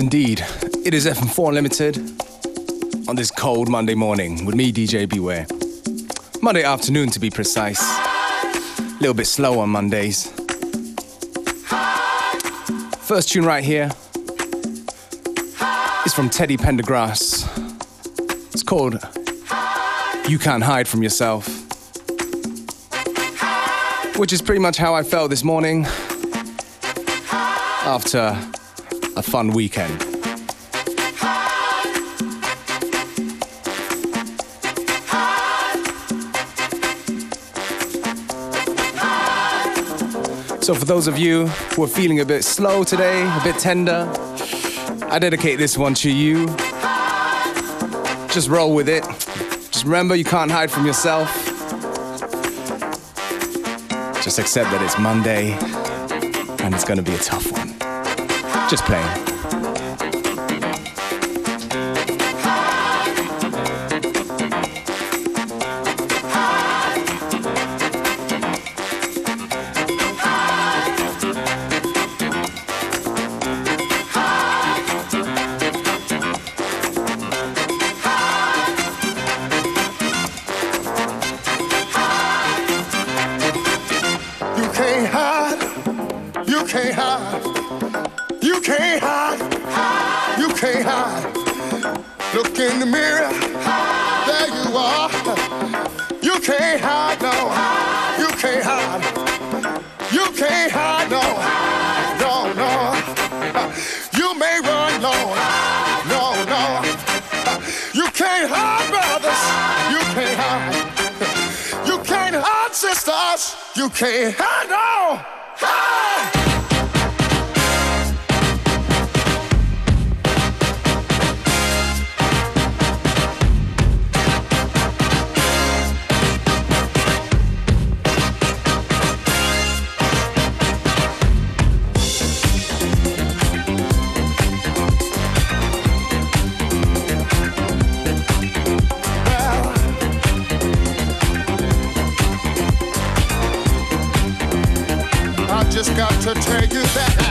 Indeed. It is FM4 Unlimited on this cold Monday morning with me, DJ Beware. Monday afternoon, to be precise. A little bit slow on Mondays. First tune right here is from Teddy Pendergrass. It's called You Can't Hide From Yourself, which is pretty much how I felt this morning after a fun weekend. So, for those of you who are feeling a bit slow today, a bit tender, I dedicate this one to you. Just roll with it. Just remember you can't hide from yourself. Just accept that it's Monday and it's gonna be a tough one. Just playing. You can't hide. You can't hide. You can't hide. hide. You can't hide. Look in the mirror. There you are. You can't hide, no. You can't hide. You can't hide, no. No, no. You may run, no. No, no. You can't hide, brothers. You can't hide. You can't hide, sisters. You can't hide, no. Hide. Got to tell you that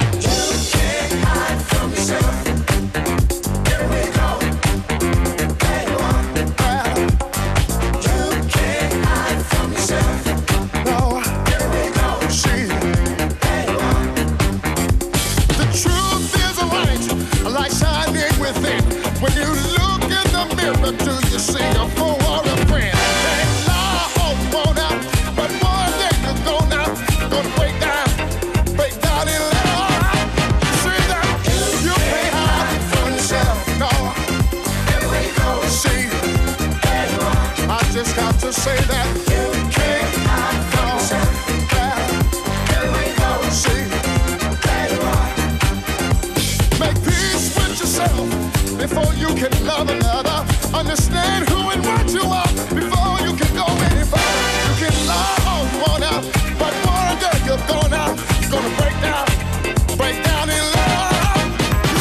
Understand who and what you are before you can go any further. You can you wanna, but you're gonna break down, break down in love. You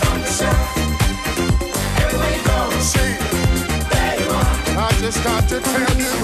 from go. See. I just got to tell you,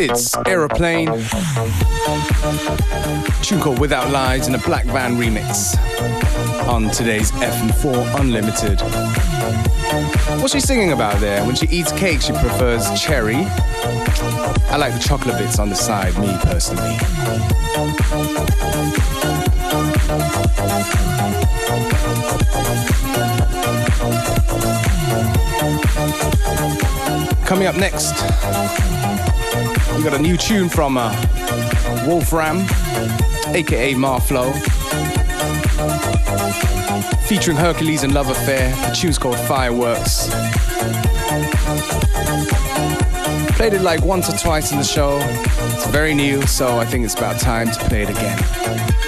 It's Aeroplane. Tune called Without Lies in a Black Van remix on today's FM4 Unlimited. What's she singing about there? When she eats cake, she prefers cherry. I like the chocolate bits on the side, me personally. Coming up next, we got a new tune from uh, Wolfram, aka Marflow, featuring Hercules and Love Affair. The tune's called Fireworks. Played it like once or twice in the show. It's very new, so I think it's about time to play it again.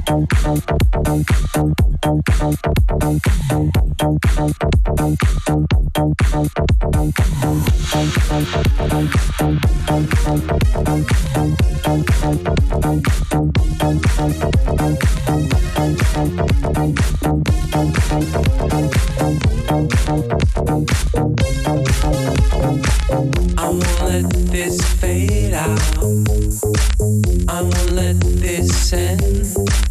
this fade out. I won't let this end.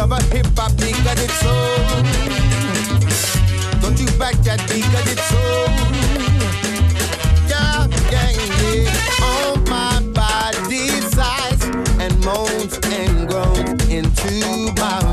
of a hip hop cause it's soul. Don't you back that cause it's soul. Yeah, yeah, yeah. All my body sighs and moans and groans into my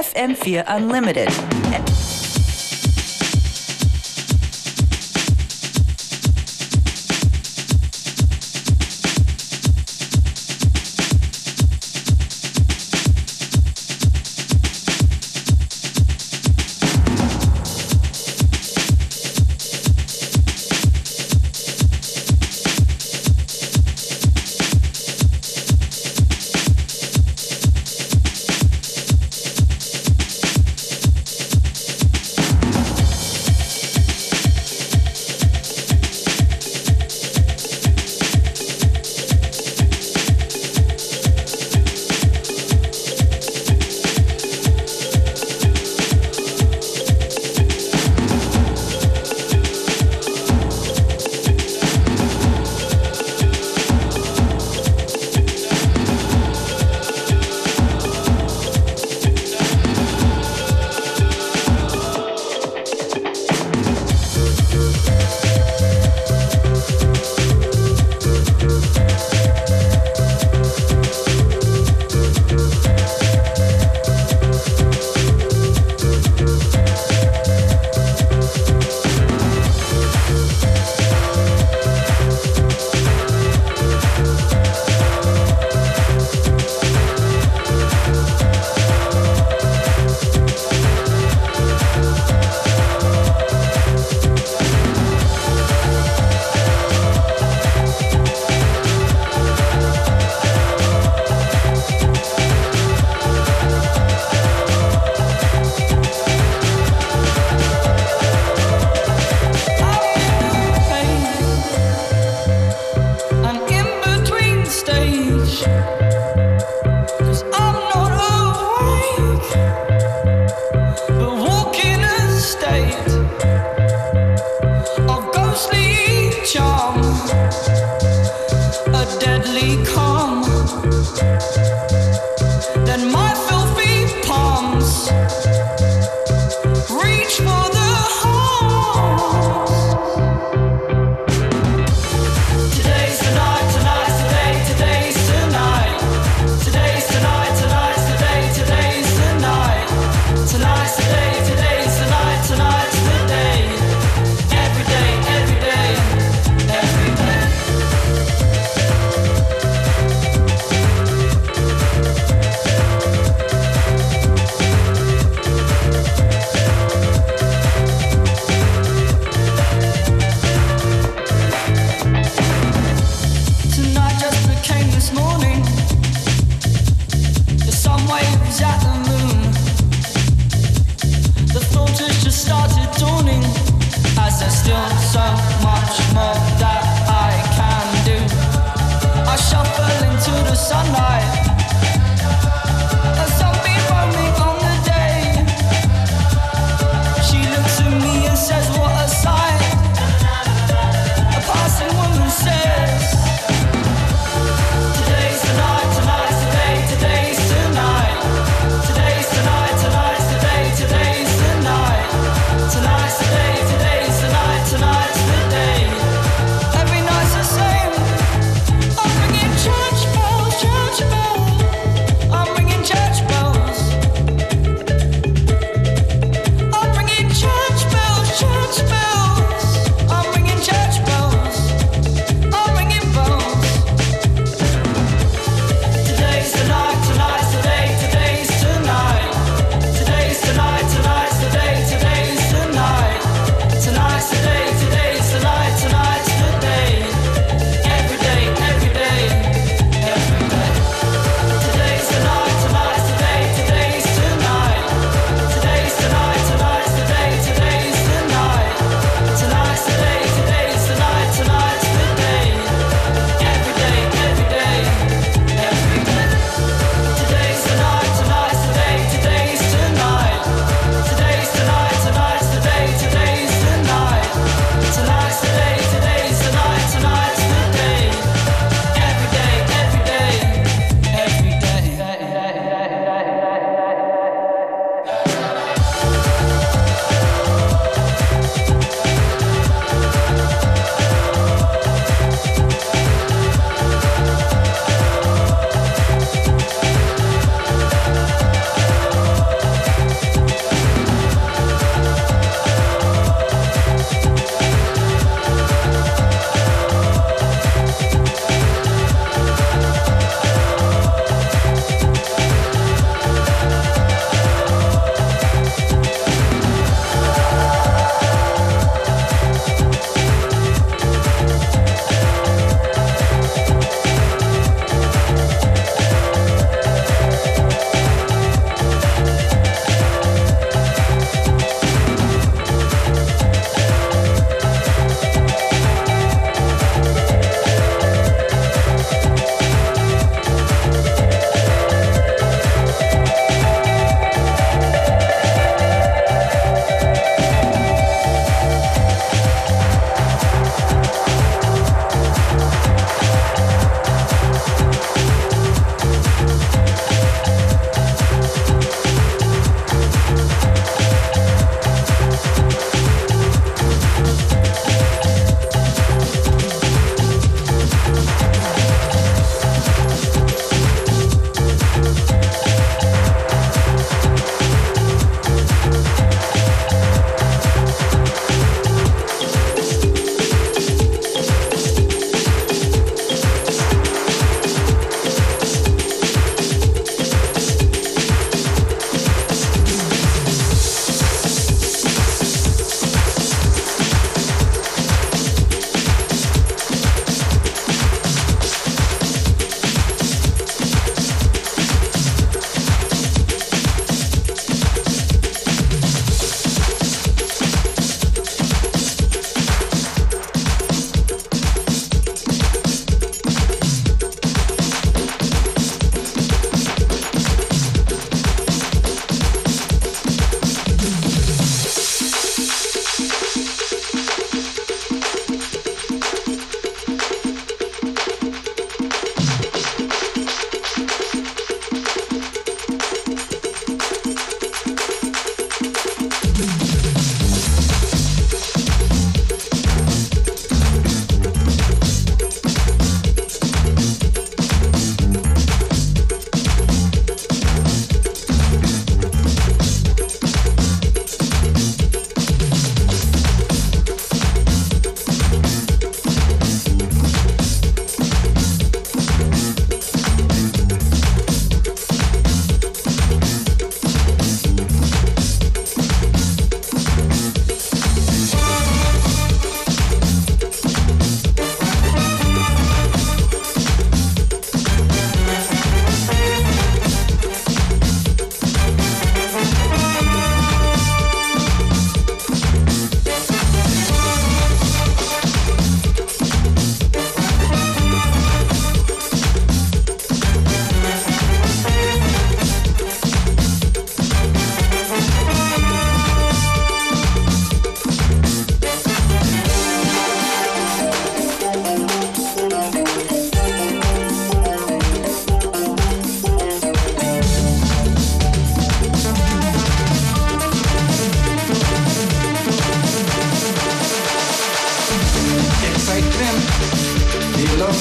FM4 Unlimited.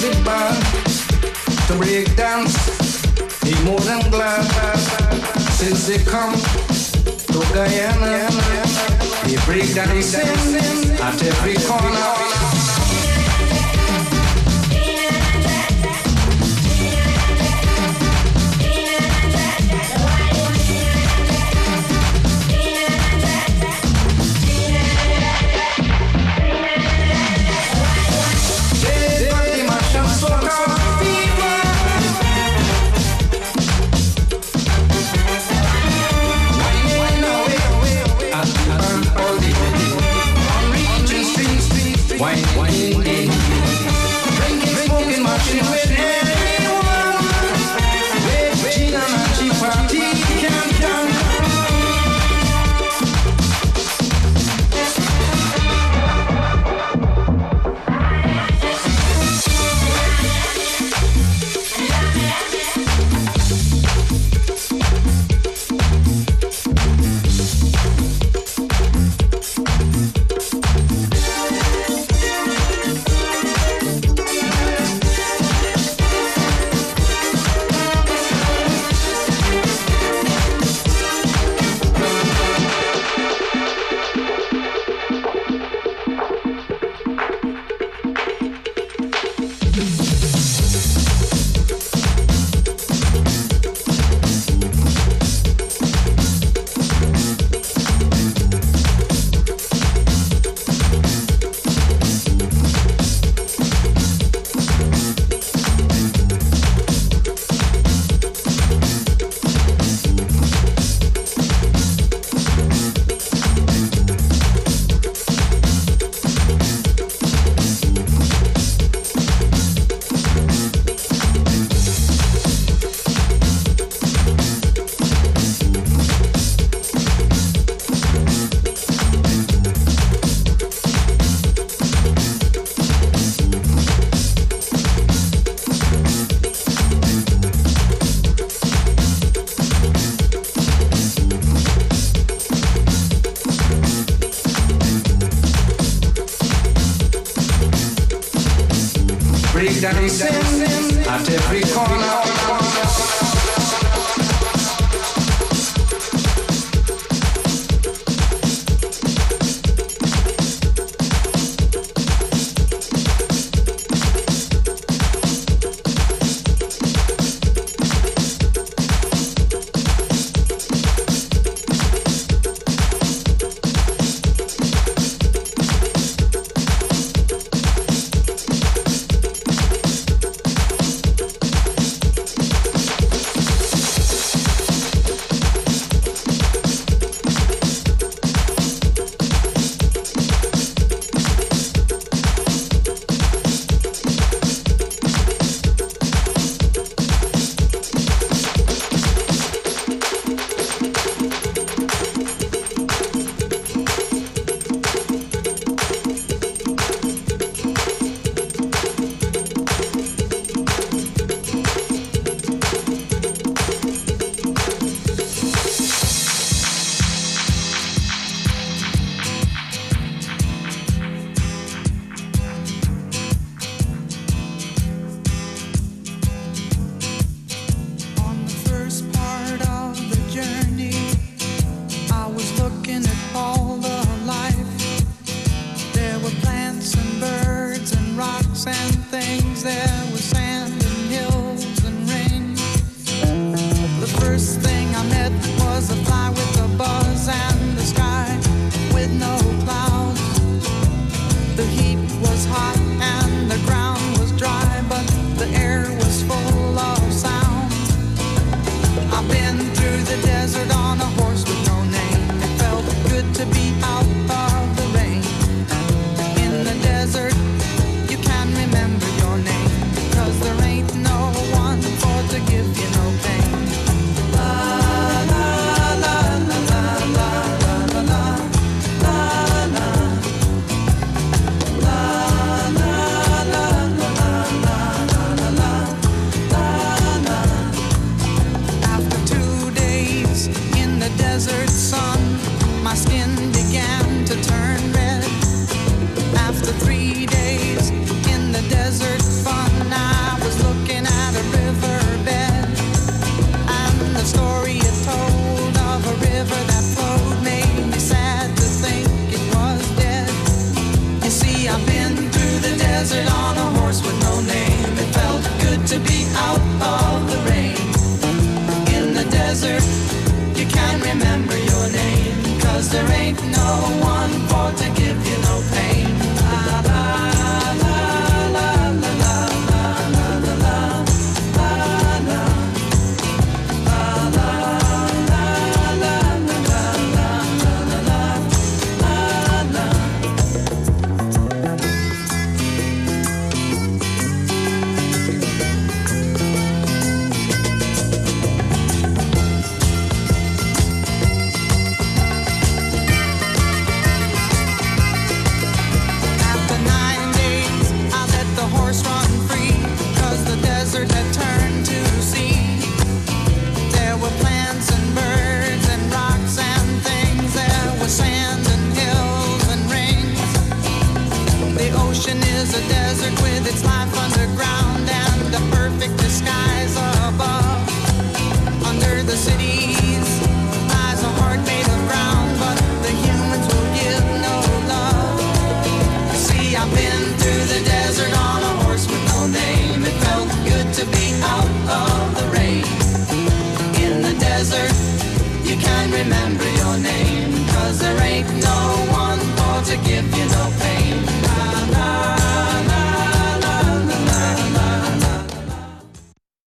music bar to break dance. He more than glad since they come to Guyana. He break dancing at every corner.